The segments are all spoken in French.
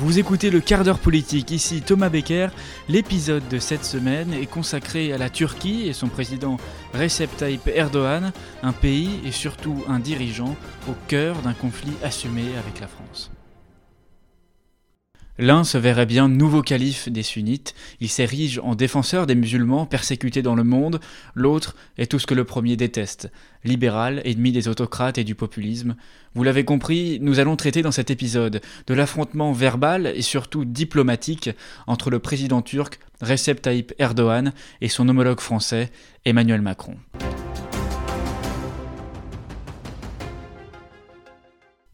Vous écoutez le quart d'heure politique, ici Thomas Becker. L'épisode de cette semaine est consacré à la Turquie et son président Recep Tayyip Erdogan, un pays et surtout un dirigeant au cœur d'un conflit assumé avec la France. L'un se verrait bien nouveau calife des sunnites, il s'érige en défenseur des musulmans persécutés dans le monde, l'autre est tout ce que le premier déteste, libéral, ennemi des autocrates et du populisme. Vous l'avez compris, nous allons traiter dans cet épisode de l'affrontement verbal et surtout diplomatique entre le président turc Recep Tayyip Erdogan et son homologue français Emmanuel Macron.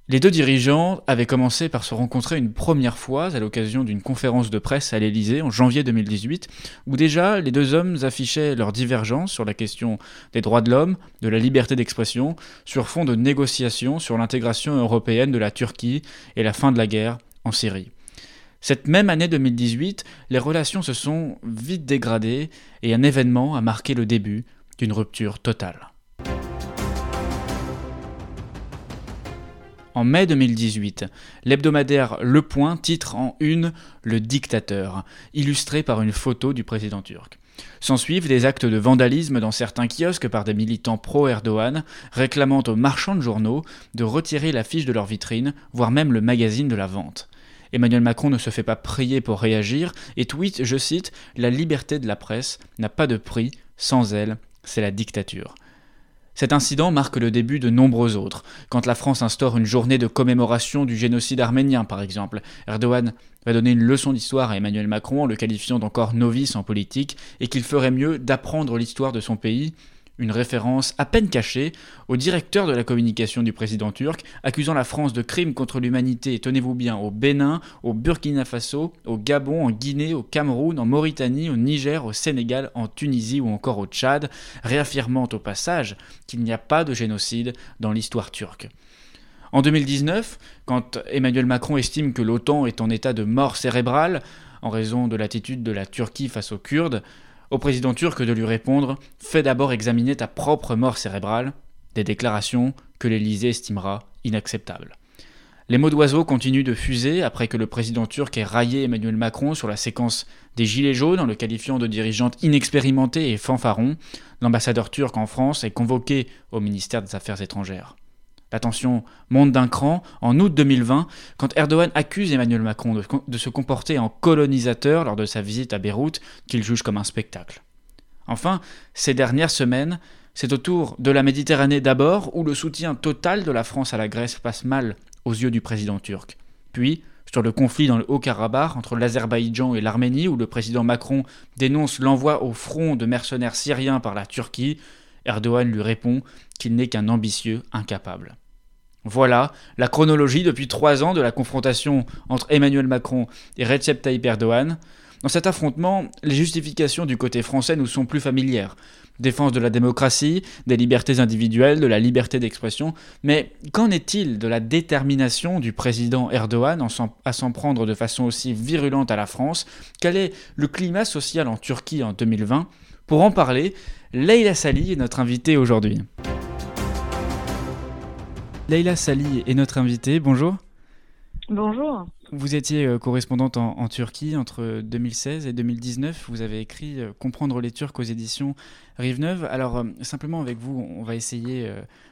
Les deux dirigeants avaient commencé par se rencontrer une première fois à l'occasion d'une conférence de presse à l'Élysée en janvier 2018, où déjà les deux hommes affichaient leur divergence sur la question des droits de l'homme, de la liberté d'expression, sur fond de négociations sur l'intégration européenne de la Turquie et la fin de la guerre en Syrie. Cette même année 2018, les relations se sont vite dégradées et un événement a marqué le début d'une rupture totale. En mai 2018, l'hebdomadaire Le Point titre en une Le dictateur, illustré par une photo du président turc. S'ensuivent des actes de vandalisme dans certains kiosques par des militants pro-Erdogan, réclamant aux marchands de journaux de retirer l'affiche de leur vitrine, voire même le magazine de la vente. Emmanuel Macron ne se fait pas prier pour réagir et tweet, je cite, La liberté de la presse n'a pas de prix, sans elle, c'est la dictature. Cet incident marque le début de nombreux autres. Quand la France instaure une journée de commémoration du génocide arménien, par exemple, Erdogan va donner une leçon d'histoire à Emmanuel Macron en le qualifiant d'encore novice en politique et qu'il ferait mieux d'apprendre l'histoire de son pays une référence à peine cachée au directeur de la communication du président turc, accusant la France de crimes contre l'humanité, tenez-vous bien, au Bénin, au Burkina Faso, au Gabon, en Guinée, au Cameroun, en Mauritanie, au Niger, au Sénégal, en Tunisie ou encore au Tchad, réaffirmant au passage qu'il n'y a pas de génocide dans l'histoire turque. En 2019, quand Emmanuel Macron estime que l'OTAN est en état de mort cérébrale, en raison de l'attitude de la Turquie face aux Kurdes, au président turc de lui répondre Fais d'abord examiner ta propre mort cérébrale, des déclarations que l'Élysée estimera inacceptables. Les mots d'oiseau continuent de fuser après que le président turc ait raillé Emmanuel Macron sur la séquence des Gilets jaunes en le qualifiant de dirigeante inexpérimentée et fanfaron. L'ambassadeur turc en France est convoqué au ministère des Affaires étrangères. La tension monte d'un cran en août 2020 quand Erdogan accuse Emmanuel Macron de, se comporter en colonisateur lors de sa visite à Beyrouth qu'il juge comme un spectacle. Enfin, ces dernières semaines, c'est au tour de la Méditerranée d'abord où le soutien total de la France à la Grèce passe mal aux yeux du président turc. Puis, sur le conflit dans le Haut-Karabakh entre l'Azerbaïdjan et l'Arménie où le président Macron dénonce l'envoi au front de mercenaires syriens par la Turquie, Erdogan lui répond qu'il n'est qu'un ambitieux incapable. Voilà la chronologie depuis trois ans de la confrontation entre Emmanuel Macron et Recep Tayyip Erdogan. Dans cet affrontement, les justifications du côté français nous sont plus familières. Défense de la démocratie, des libertés individuelles, de la liberté d'expression. Mais qu'en est-il de la détermination du président Erdogan à s'en prendre de façon aussi virulente à la France? Quel est le climat social en Turquie en 2020 Pour en parler, Leila Sali est notre invitée aujourd'hui. Leila Sali est notre invitée. Bonjour. Bonjour. Vous étiez euh, correspondante en, Turquie entre 2016 et 2019. Vous avez écrit euh, Comprendre les Turcs aux éditions Rive Neuve. Alors, euh, simplement avec vous, on va essayer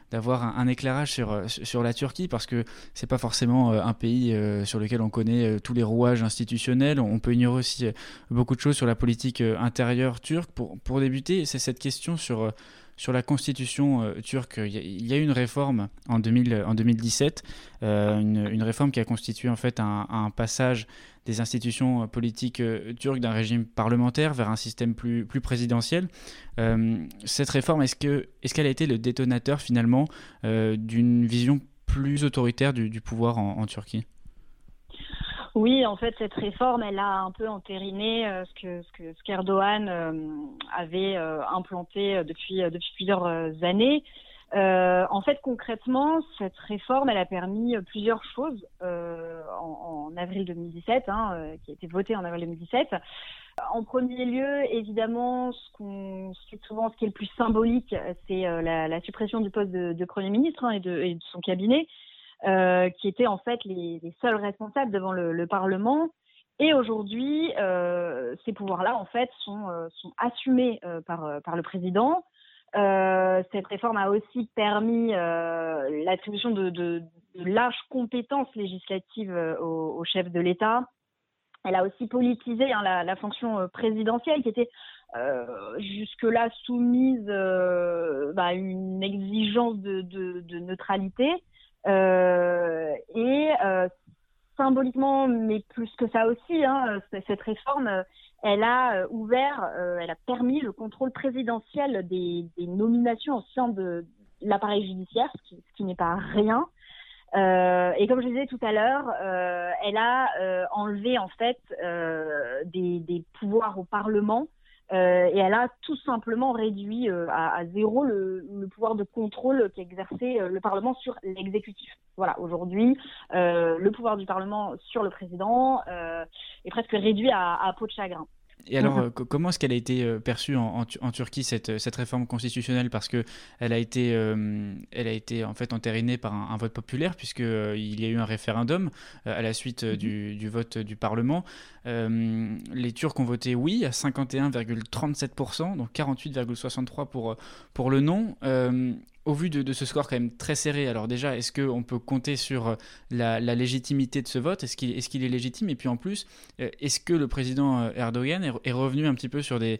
d'avoir un, éclairage sur, sur la Turquie parce que c'est pas forcément un pays sur lequel on connaît tous les rouages institutionnels. On peut ignorer aussi beaucoup de choses sur la politique intérieure turque. Pour, pour débuter, c'est cette question sur sur la constitution euh, turque, il y, a eu une réforme en, 2000, en 2017, euh, une, réforme qui a constitué en fait un, passage des institutions euh, politiques turques d'un régime parlementaire vers un système plus, présidentiel. cette réforme, est-ce qu'elle a été le détonateur finalement d'une vision plus autoritaire du, pouvoir en Turquie? Oui, en fait, cette réforme, elle a un peu entériné euh, ce que ce que ce qu'Erdogan euh, avait euh, implanté depuis depuis plusieurs années. en fait, concrètement, cette réforme, elle a permis plusieurs choses en, en, avril 2017, hein, qui a été votée en avril 2017. En premier lieu, évidemment, ce qu'on souvent, ce qui est le plus symbolique, c'est la, la, suppression du poste de, de Premier ministre hein, et, de, et, de, son cabinet. Qui étaient en fait les, seuls responsables devant le, Parlement. Et aujourd'hui, ces pouvoirs-là, en fait, sont, sont assumés par, par le président. cette réforme a aussi permis l'attribution de, de, larges compétences législatives au, au chef de l'État. Elle a aussi politisé hein, la, la, fonction présidentielle qui était euh, jusque-là soumise euh, bah, à une exigence de, de, neutralité. Euh, et symboliquement, mais plus que ça aussi, hein, cette réforme, elle a ouvert, elle a permis le contrôle présidentiel des, nominations au sein de l'appareil judiciaire, ce qui, n'est pas rien. Euh, et comme je disais tout à l'heure, euh, elle a euh, enlevé en fait des, pouvoirs au Parlement euh, et elle a tout simplement réduit euh, à, zéro le, le, pouvoir de contrôle qu'exerçait euh, le Parlement sur l'exécutif. Voilà, aujourd'hui, le pouvoir du Parlement sur le président est presque réduit à, à peau de chagrin. Et alors, mhm. euh, comment est-ce qu'elle a été euh, perçue en, Turquie cette, cette, réforme constitutionnelle? Parce que elle a été, euh, elle a été en fait entérinée par un, vote populaire puisque il y a eu un référendum à la suite mhm. du, du, vote du Parlement. les Turcs ont voté oui à 51,37%, donc 48,63 pour pour le non au vu de, ce score quand même très serré, alors déjà, est-ce qu'on peut compter sur euh, la, légitimité de ce vote? Est-ce qu'il est, légitime? Et puis en plus, euh, est-ce que le président euh, Erdogan est, revenu un petit peu sur des,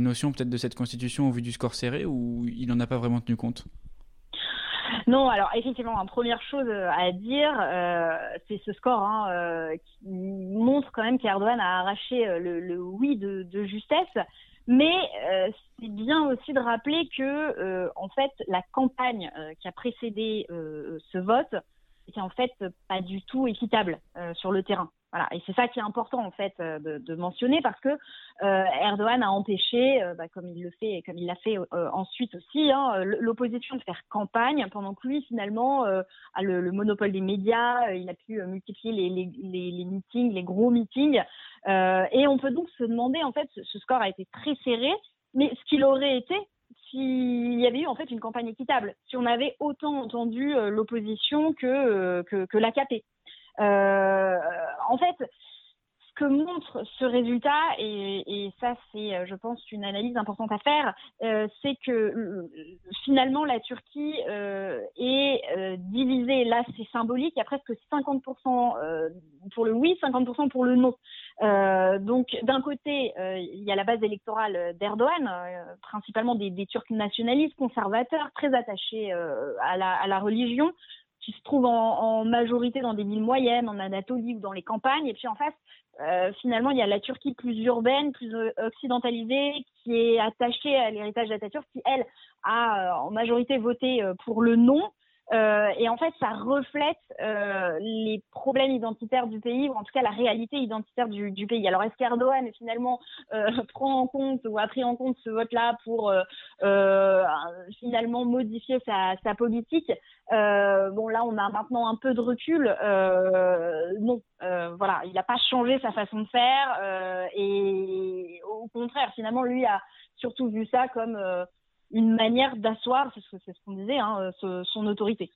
notions peut-être de cette constitution au vu du score serré ou il n'en a pas vraiment tenu compte? Non, alors effectivement, une première chose à dire, c'est ce score hein, qui montre quand même qu'Erdogan a arraché le, oui de justesse. Mais euh, c'est bien aussi de rappeler que, euh, en fait, la campagne euh, qui a précédé ce vote était en fait pas du tout équitable sur le terrain. Voilà, et c'est ça qui est important en fait de, de mentionner parce que Erdogan a empêché, bah, comme il le fait et comme il l'a fait ensuite aussi, hein, l'opposition de faire campagne pendant que lui finalement a le, le, monopole des médias, il a pu multiplier les, les, les, meetings, les gros meetings, euh, et on peut donc se demander, en fait, ce score a été très serré, mais ce qu'il aurait été s'il y avait eu en fait une campagne équitable, si on avait autant entendu euh, l'opposition que, euh, que, que l'AKP. Euh, en fait, que montre ce résultat, et, ça c'est, euh, je pense, une analyse importante à faire, euh, c'est que finalement la Turquie est divisée, là c'est symbolique, il y a presque 50% pour le oui, 50% pour le non. donc d'un côté, il y a la base électorale d'Erdogan, principalement des, Turcs nationalistes, conservateurs, très attachés à la religion, qui se trouvent en, en, majorité dans des villes moyennes, en Anatolie ou dans les campagnes. Et puis en face, euh, finalement, il y a la Turquie plus urbaine, plus euh, occidentalisée, qui est attachée à l'héritage d'Atatürk, qui, elle, a euh, en majorité voté pour le non. Euh, et en fait, ça reflète euh, les problèmes identitaires du pays, ou en tout cas la réalité identitaire du, du pays. Alors, est-ce qu'Erdogan finalement euh, prend en compte ou a pris en compte ce vote-là pour euh, euh, finalement modifier sa, sa politique? Bon, là, on a maintenant un peu de recul. non, voilà, il n'a pas changé sa façon de faire, et au contraire, finalement, lui a surtout vu ça comme une manière d'asseoir, c'est ce qu'on disait, hein, son autorité.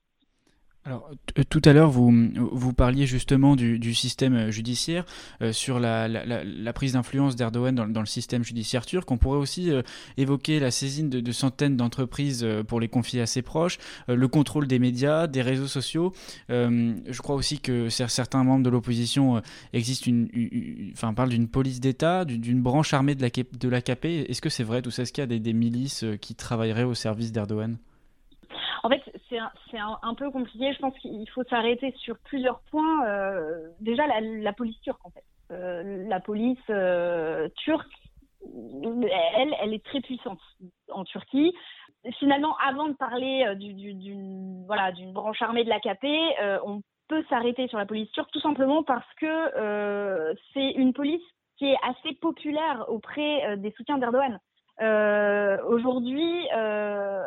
Alors, tout à l'heure, vous, vous parliez justement du, système judiciaire, euh, sur la, la, la, prise d'influence d'Erdogan dans, le système judiciaire turc. On pourrait aussi euh, évoquer la saisine de, centaines d'entreprises euh, pour les confier à ses proches, le contrôle des médias, des réseaux sociaux. je crois aussi que certains membres de l'opposition parlent d'une police d'État, d'une branche armée de l'AKP. Est-ce que c'est vrai tout ça? Est-ce qu'il y a des, milices qui travailleraient au service d'Erdogan? C'est un, peu compliqué. Je pense qu'il faut s'arrêter sur plusieurs points. Euh, déjà, la, police turque, en fait. Euh, la police euh, turque, elle, elle est très puissante en Turquie. Finalement, avant de parler d'une branche armée de l'AKP, on peut s'arrêter sur la police turque tout simplement parce que c'est une police qui est assez populaire auprès des soutiens d'Erdogan. Euh, Aujourd'hui, euh,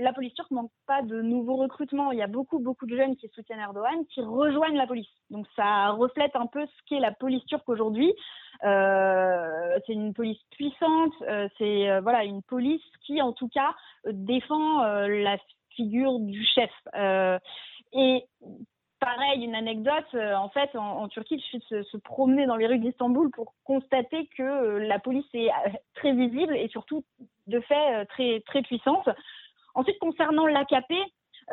la police turque manque pas de nouveaux recrutements. Il y a beaucoup, beaucoup de jeunes qui soutiennent Erdogan, qui rejoignent la police. Donc ça reflète un peu ce qu'est la police turque aujourd'hui. Euh, c'est une police puissante. Euh, c'est euh, voilà une police qui, en tout cas, défend la figure du chef. et pareil, une anecdote, en fait, en, Turquie, il suffit de se, promener dans les rues d'Istanbul pour constater que la police est très visible et surtout, de fait, très, très puissante. Ensuite, concernant l'AKP,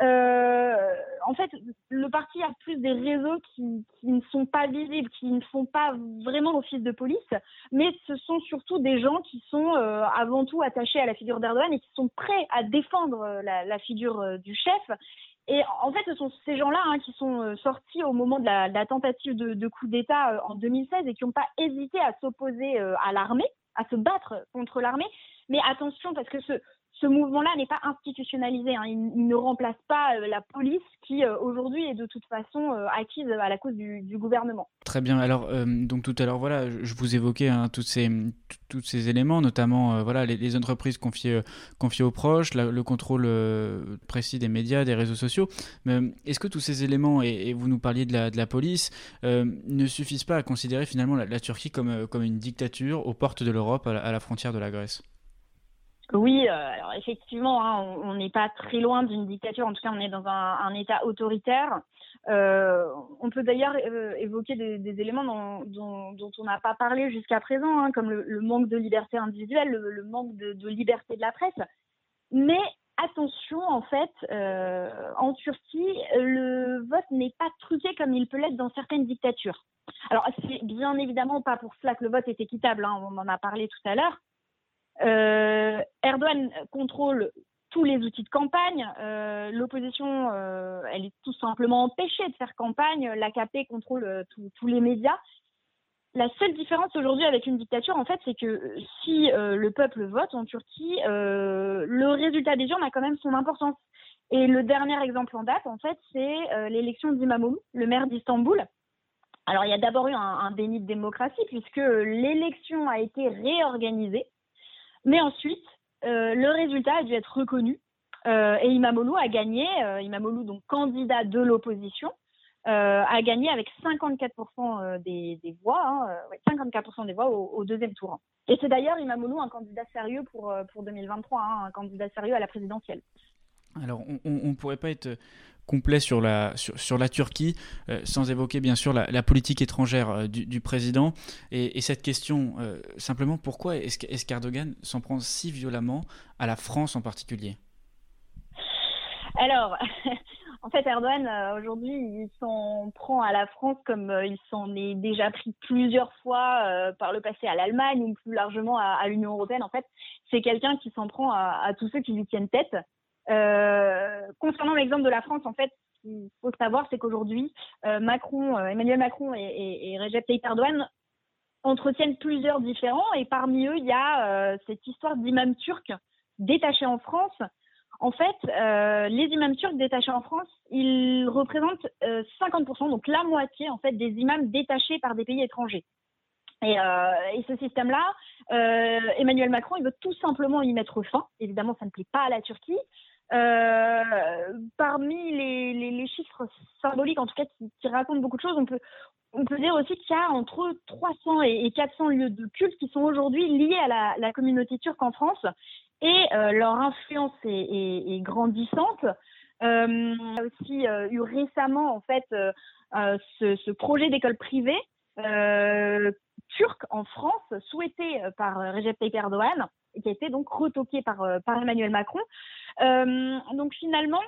euh, en fait, le parti a plus des réseaux qui, ne sont pas visibles, qui ne font pas vraiment office de police, mais ce sont surtout des gens qui sont euh, avant tout attachés à la figure d'Erdogan et qui sont prêts à défendre euh, la, figure du chef. Et en fait, ce sont ces gens-là hein, qui sont sortis au moment de la, tentative de, coup d'État en 2016 et qui n'ont pas hésité à s'opposer à l'armée, à se battre contre l'armée. Mais attention, parce que ce, ce mouvement-là n'est pas institutionnalisé. Hein. Il, ne remplace pas euh, la police qui, euh, aujourd'hui, est de toute façon euh, acquise à la cause du, gouvernement. Très bien. Alors, donc tout à l'heure, voilà, je vous évoquais hein, tous ces, éléments, notamment voilà, les, entreprises confiées, aux proches, le contrôle précis des médias, des réseaux sociaux. Est-ce que tous ces éléments, et, vous nous parliez de la, police, ne suffisent pas à considérer finalement la, Turquie comme une dictature aux portes de l'Europe, à la frontière de la Grèce? Oui, euh, alors effectivement, hein, on n'est pas très loin d'une dictature. En tout cas, on est dans un, État autoritaire. Euh, on peut d'ailleurs euh, évoquer des, éléments dont, on n'a pas parlé jusqu'à présent, hein, comme le, manque de liberté individuelle, le, manque de, liberté de la presse. Mais attention, en fait, en Turquie, le vote n'est pas truqué comme il peut l'être dans certaines dictatures. Alors, c'est bien évidemment pas pour cela que le vote est équitable. Hein, on en a parlé tout à l'heure. Euh, Erdogan contrôle tous les outils de campagne. Euh, l'opposition, euh, elle est tout simplement empêchée de faire campagne. L'AKP contrôle tous les médias. La seule différence aujourd'hui avec une dictature, en fait, c'est que si le peuple vote en Turquie, le résultat des urnes a quand même son importance. Et le dernier exemple en date, en fait, c'est l'élection d'Imamoglu, le maire d'Istanbul. Alors, il y a d'abord eu un, un, déni de démocratie puisque l'élection a été réorganisée mais ensuite, euh, le résultat a dû être reconnu euh, et Imamoglu a gagné, euh, Imamoglu, donc candidat de l'opposition, a gagné avec 54% des, voix, 54% des voix hein, au, deuxième tour. Et c'est d'ailleurs Imamoglu un candidat sérieux pour, pour 2023, hein, un candidat sérieux à la présidentielle. Alors, on ne pourrait pas être complet sur la, sur, la Turquie, euh, sans évoquer bien sûr la, politique étrangère euh, du, président. Et, cette question, euh, simplement, pourquoi est-ce qu'Erdogan s'en prend si violemment à la France en particulier? Alors, en fait, Erdogan, aujourd'hui, il s'en prend à la France comme il s'en est déjà pris plusieurs fois par le passé à l'Allemagne ou plus largement à, l'Union européenne. En fait, c'est quelqu'un qui s'en prend à tous ceux qui lui tiennent tête. Euh, concernant l'exemple de la France, en fait, ce qu'il faut savoir, c'est qu'aujourd'hui, euh, Macron, euh, Emmanuel Macron et, et, Recep Tayyip Erdogan entretiennent plusieurs différents et parmi eux, il y a cette histoire d'imams turcs détachés en France. En fait, les imams turcs détachés en France, ils représentent 50%, donc la moitié en fait des imams détachés par des pays étrangers. Et, et, ce système-là, Emmanuel Macron, il veut tout simplement y mettre fin. Évidemment, ça ne plaît pas à la Turquie. Euh, parmi les, chiffres symboliques, en tout cas qui, racontent beaucoup de choses, on peut, dire aussi qu'il y a entre 300 et 400 lieux de culte qui sont aujourd'hui liés à la, communauté turque en France et euh, leur influence est, grandissante. Euh, il a aussi euh, eu récemment en fait ce, ce, projet d'école privée turque en France souhaité par Recep Tayyip Erdogan qui a été donc retoqué par, euh, Emmanuel Macron. Euh, donc finalement,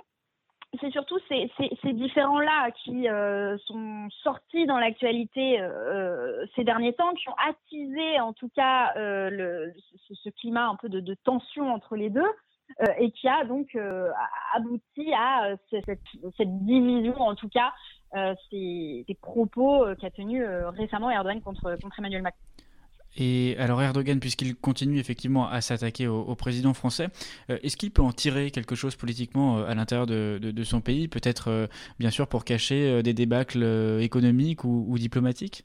c'est surtout ces, différents-là qui euh, sont sortis dans l'actualité ces derniers temps, qui ont attisé en tout cas ce, climat un peu de, tension entre les deux. et qui a donc abouti à cette, cette, division, en tout cas, ces, propos qu'a tenus récemment Erdogan contre Emmanuel Macron. Et alors Erdogan, puisqu'il continue effectivement à s'attaquer au, président français, euh, est-ce qu'il peut en tirer quelque chose politiquement euh, à l'intérieur de, son pays, peut-être euh, bien sûr pour cacher des débâcles économiques ou, ou, diplomatiques?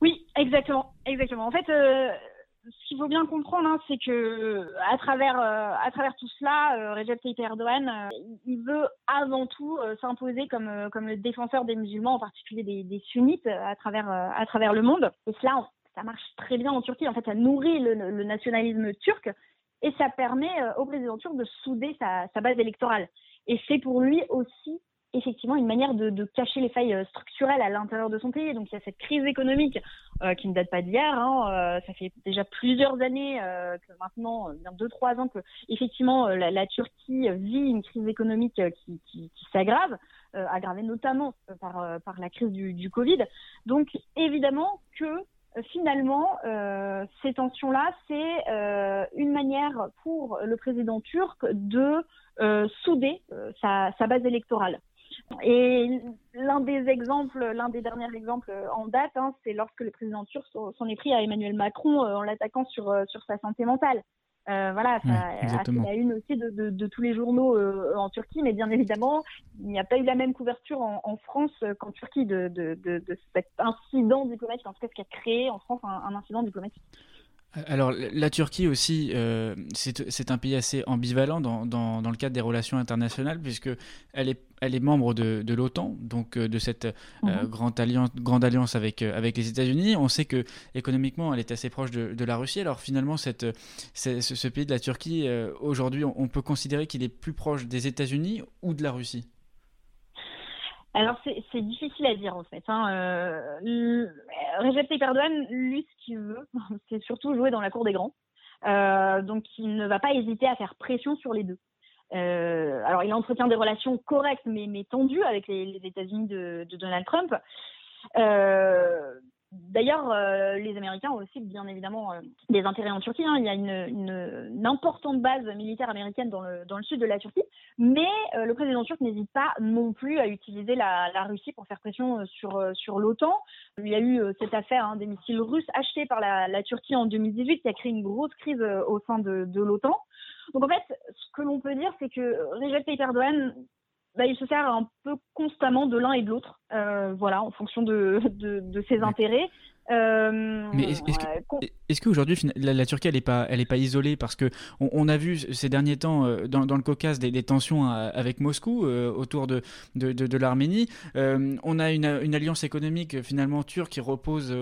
Oui, exactement, exactement. En fait, ce qu'il faut bien comprendre, hein, c'est que à travers à travers tout cela, Recep Tayyip Erdogan, il veut avant tout s'imposer comme comme le défenseur des musulmans, en particulier des, des sunnites, à travers à travers le monde. Et cela, ça marche très bien en Turquie. En fait, ça nourrit le, nationalisme turc et ça permet euh, au président turc de souder sa, base électorale. Et c'est pour lui aussi effectivement une manière de, cacher les failles structurelles à l'intérieur de son pays. Donc il y a cette crise économique qui ne date pas d'hier. Hein, ça fait déjà plusieurs années maintenant, deux trois ans que effectivement la, Turquie vit une crise économique qui, s'aggrave, aggravée notamment par la crise du, Covid. Donc évidemment que euh, finalement, euh, ces tensions-là, c'est euh, une manière pour le président turc de souder sa, base électorale. Et l'un des exemples, l'un des derniers exemples en date, hein, c'est lorsque le président turc s'en est pris à Emmanuel Macron en l'attaquant sur sa santé mentale. Euh, voilà, ça, c'est la une aussi de, de, tous les journaux euh, en Turquie, mais bien évidemment, il n'y a pas eu la même couverture en, en France qu'en Turquie de, de, cet incident diplomatique, en tout cas ce qui a créé en France un incident diplomatique. Alors la Turquie aussi, euh, c'est un pays assez ambivalent dans, dans, dans, le cadre des relations internationales puisque elle est, elle est membre de, de l'OTAN, donc euh, de cette euh, mhm. grande alliance, grande alliance avec, avec les États-Unis. On sait que économiquement, elle est assez proche de, de la Russie. Alors finalement, cette, ce, ce, pays de la Turquie, aujourd'hui, on, on peut considérer qu'il est plus proche des États-Unis ou de la Russie? Alors c'est difficile à dire en fait. Hein. Euh, Recep lui, ce qu'il veut, c'est surtout jouer dans la cour des grands. Euh, donc il ne va pas hésiter à faire pression sur les deux. Euh, alors il entretient des relations correctes mais, mais tendues avec les, les États-Unis de, de, Donald Trump. Euh, D'ailleurs, euh, les Américains ont aussi bien évidemment euh, des intérêts en Turquie. Hein. Il y a une, importante base militaire américaine dans le, dans le sud de la Turquie, mais euh, le président turc n'hésite pas non plus à utiliser la, Russie pour faire pression sur, sur l'OTAN. Il y a eu cette affaire hein, des missiles russes achetés par la, Turquie en 2018 qui a créé une grosse crise au sein de, de l'OTAN. Donc en fait, ce que l'on peut dire, c'est que Recep Tayyip Erdogan bah, il se sert un peu constamment de l'un et de l'autre, euh, voilà, en fonction de, de, de ses intérêts. Euh, Mais est-ce qu'aujourd'hui la, Turquie elle est pas elle est pas isolée parce que on, a vu ces derniers temps euh, dans, dans, le Caucase des, des tensions euh, avec Moscou autour de de, de, de l'Arménie. on a une, une, alliance économique finalement turque qui repose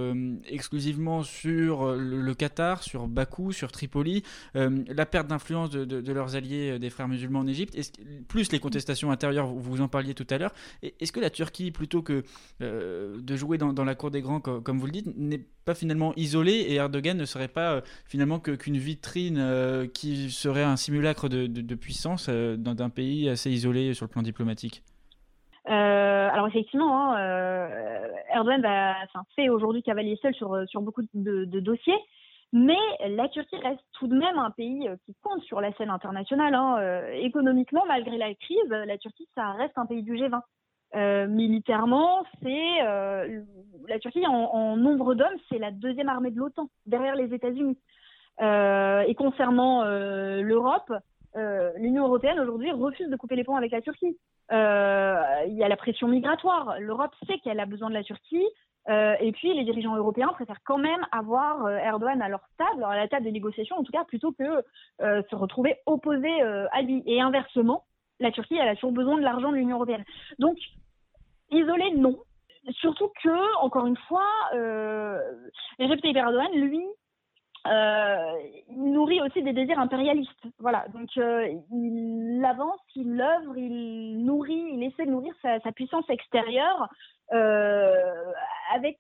exclusivement sur le, Qatar, sur Bakou, sur Tripoli. la perte d'influence de, de, leurs alliés des frères musulmans en Égypte, plus les contestations intérieures, vous, vous en parliez tout à l'heure. Est-ce que la Turquie plutôt que de jouer dans, dans la cour des grands comme vous le dites n'est pas finalement isolé et Erdogan ne serait pas euh, finalement qu'une vitrine euh, qui serait un simulacre de, puissance euh, d'un pays assez isolé sur le plan diplomatique? Alors effectivement, hein, Erdogan fait aujourd'hui cavalier seul sur, sur beaucoup de, dossiers, mais la Turquie reste tout de même un pays qui compte sur la scène internationale. Hein. économiquement, malgré la crise, la Turquie, ça reste un pays du G20. Euh, militairement, c'est euh, la Turquie en, nombre d'hommes, c'est la deuxième armée de l'OTAN derrière les États-Unis. Euh, et concernant l'Europe, l'Union européenne aujourd'hui refuse de couper les ponts avec la Turquie. Il y a la pression migratoire. L'Europe sait qu'elle a besoin de la Turquie. et puis les dirigeants européens préfèrent quand même avoir Erdogan à leur table, à la table des négociations en tout cas, plutôt que se retrouver opposés à lui. Et inversement, la Turquie, elle a toujours besoin de l'argent de l'Union européenne. Donc, isolé, non. Surtout que, encore une fois, euh, Recep Tayyip Erdogan, lui, euh, il nourrit aussi des désirs impérialistes. Voilà, donc euh, il avance, il œuvre, il nourrit, il essaie de nourrir sa, sa puissance extérieure euh,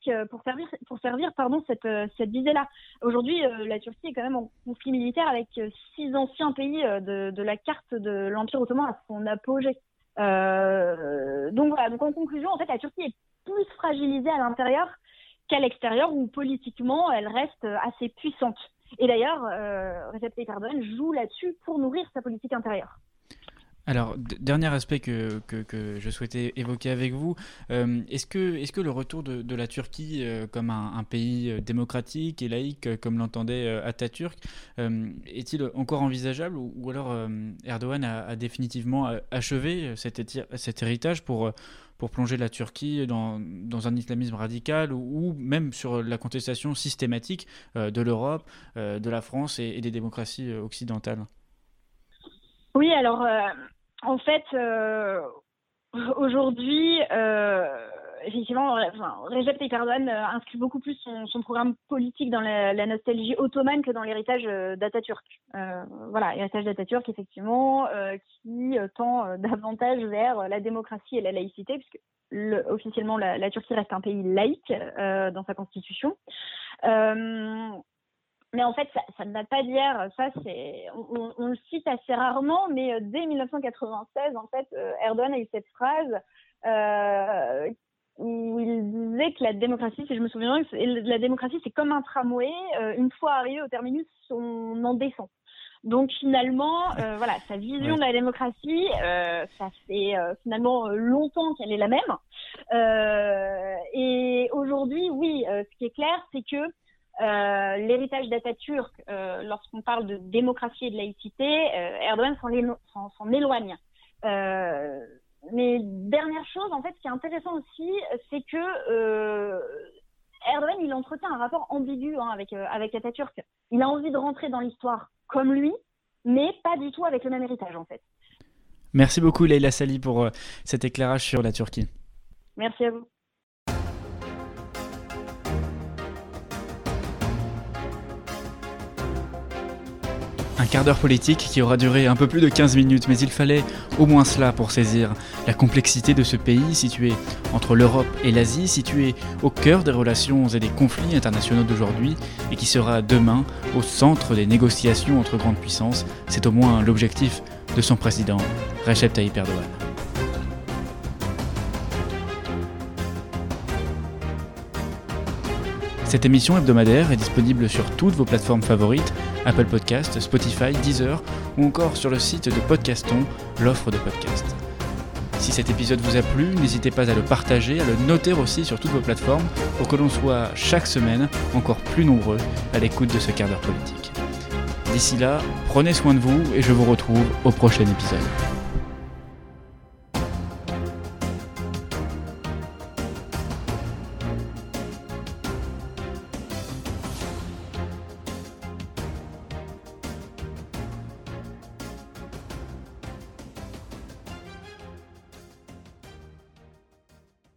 euh, pour servir pour servir pardon cette euh, cette visée-là. Aujourd'hui, la Turquie est quand même en conflit militaire avec six anciens pays de, de la carte de l'Empire ottoman à son apogée. donc voilà. Donc en conclusion, en fait, la Turquie est plus fragilisée à l'intérieur qu'à l'extérieur, où politiquement elle reste assez puissante. Et d'ailleurs, euh, Recep Tayyip Erdogan joue là-dessus pour nourrir sa politique intérieure. Alors, dernier aspect que, que, je souhaitais évoquer avec vous, euh, est-ce que, est que le retour de, de la Turquie euh, comme un, pays euh, démocratique et laïque, comme l'entendait Atatürk, est-il encore envisageable ou, ou alors Erdogan a, définitivement achevé cet, héritage pour, pour plonger la Turquie dans, dans un islamisme radical ou, même sur la contestation systématique de l'Europe, de la France et des démocraties occidentales? Oui, alors en fait, euh, aujourd'hui, euh, effectivement, Recep Tayyip Erdogan inscrit beaucoup plus son, programme politique dans la, nostalgie ottomane que dans l'héritage d'Atatürk. voilà, héritage d'Atatürk, effectivement, qui tend davantage vers la démocratie et la laïcité, puisque officiellement la, Turquie reste un pays laïque dans sa constitution. Mais en fait, ça, ne date pas d'hier. Ça, c'est, on, le cite assez rarement, mais euh, dès 1996, en fait, euh, Erdogan a eu cette phrase euh, où il disait que la démocratie, si je me souviens bien, la démocratie, c'est comme un tramway. une fois arrivé au terminus, on en descend. Donc finalement, voilà, sa vision de la démocratie, ça fait finalement longtemps qu'elle est la même. et aujourd'hui, oui, ce qui est clair, c'est que euh, l'héritage d'Atatürk, euh, lorsqu'on parle de démocratie et de laïcité, euh, Erdogan s'en éloigne. mais dernière chose, en fait, ce qui est intéressant aussi, c'est que Erdogan, il entretient un rapport ambigu hein, avec, avec Atatürk. Il a envie de rentrer dans l'histoire comme lui, mais pas du tout avec le même héritage, en fait. Merci beaucoup, Leila Sali, pour cet éclairage sur la Turquie. Merci à vous. Un quart d'heure politique qui aura duré un peu plus de 15 minutes, mais il fallait au moins cela pour saisir la complexité de ce pays situé entre l'Europe et l'Asie, situé au cœur des relations et des conflits internationaux d'aujourd'hui, et qui sera demain au centre des négociations entre grandes puissances. C'est au moins l'objectif de son président, Recep Tayyip Erdogan. Cette émission hebdomadaire est disponible sur toutes vos plateformes favorites, Apple Podcast, Spotify, Deezer ou encore sur le site de Podcaston, l'offre de podcast. Si cet épisode vous a plu, n'hésitez pas à le partager, à le noter aussi sur toutes vos plateformes pour que l'on soit chaque semaine encore plus nombreux à l'écoute de ce quart d'heure politique. D'ici là, prenez soin de vous et je vous retrouve au prochain épisode.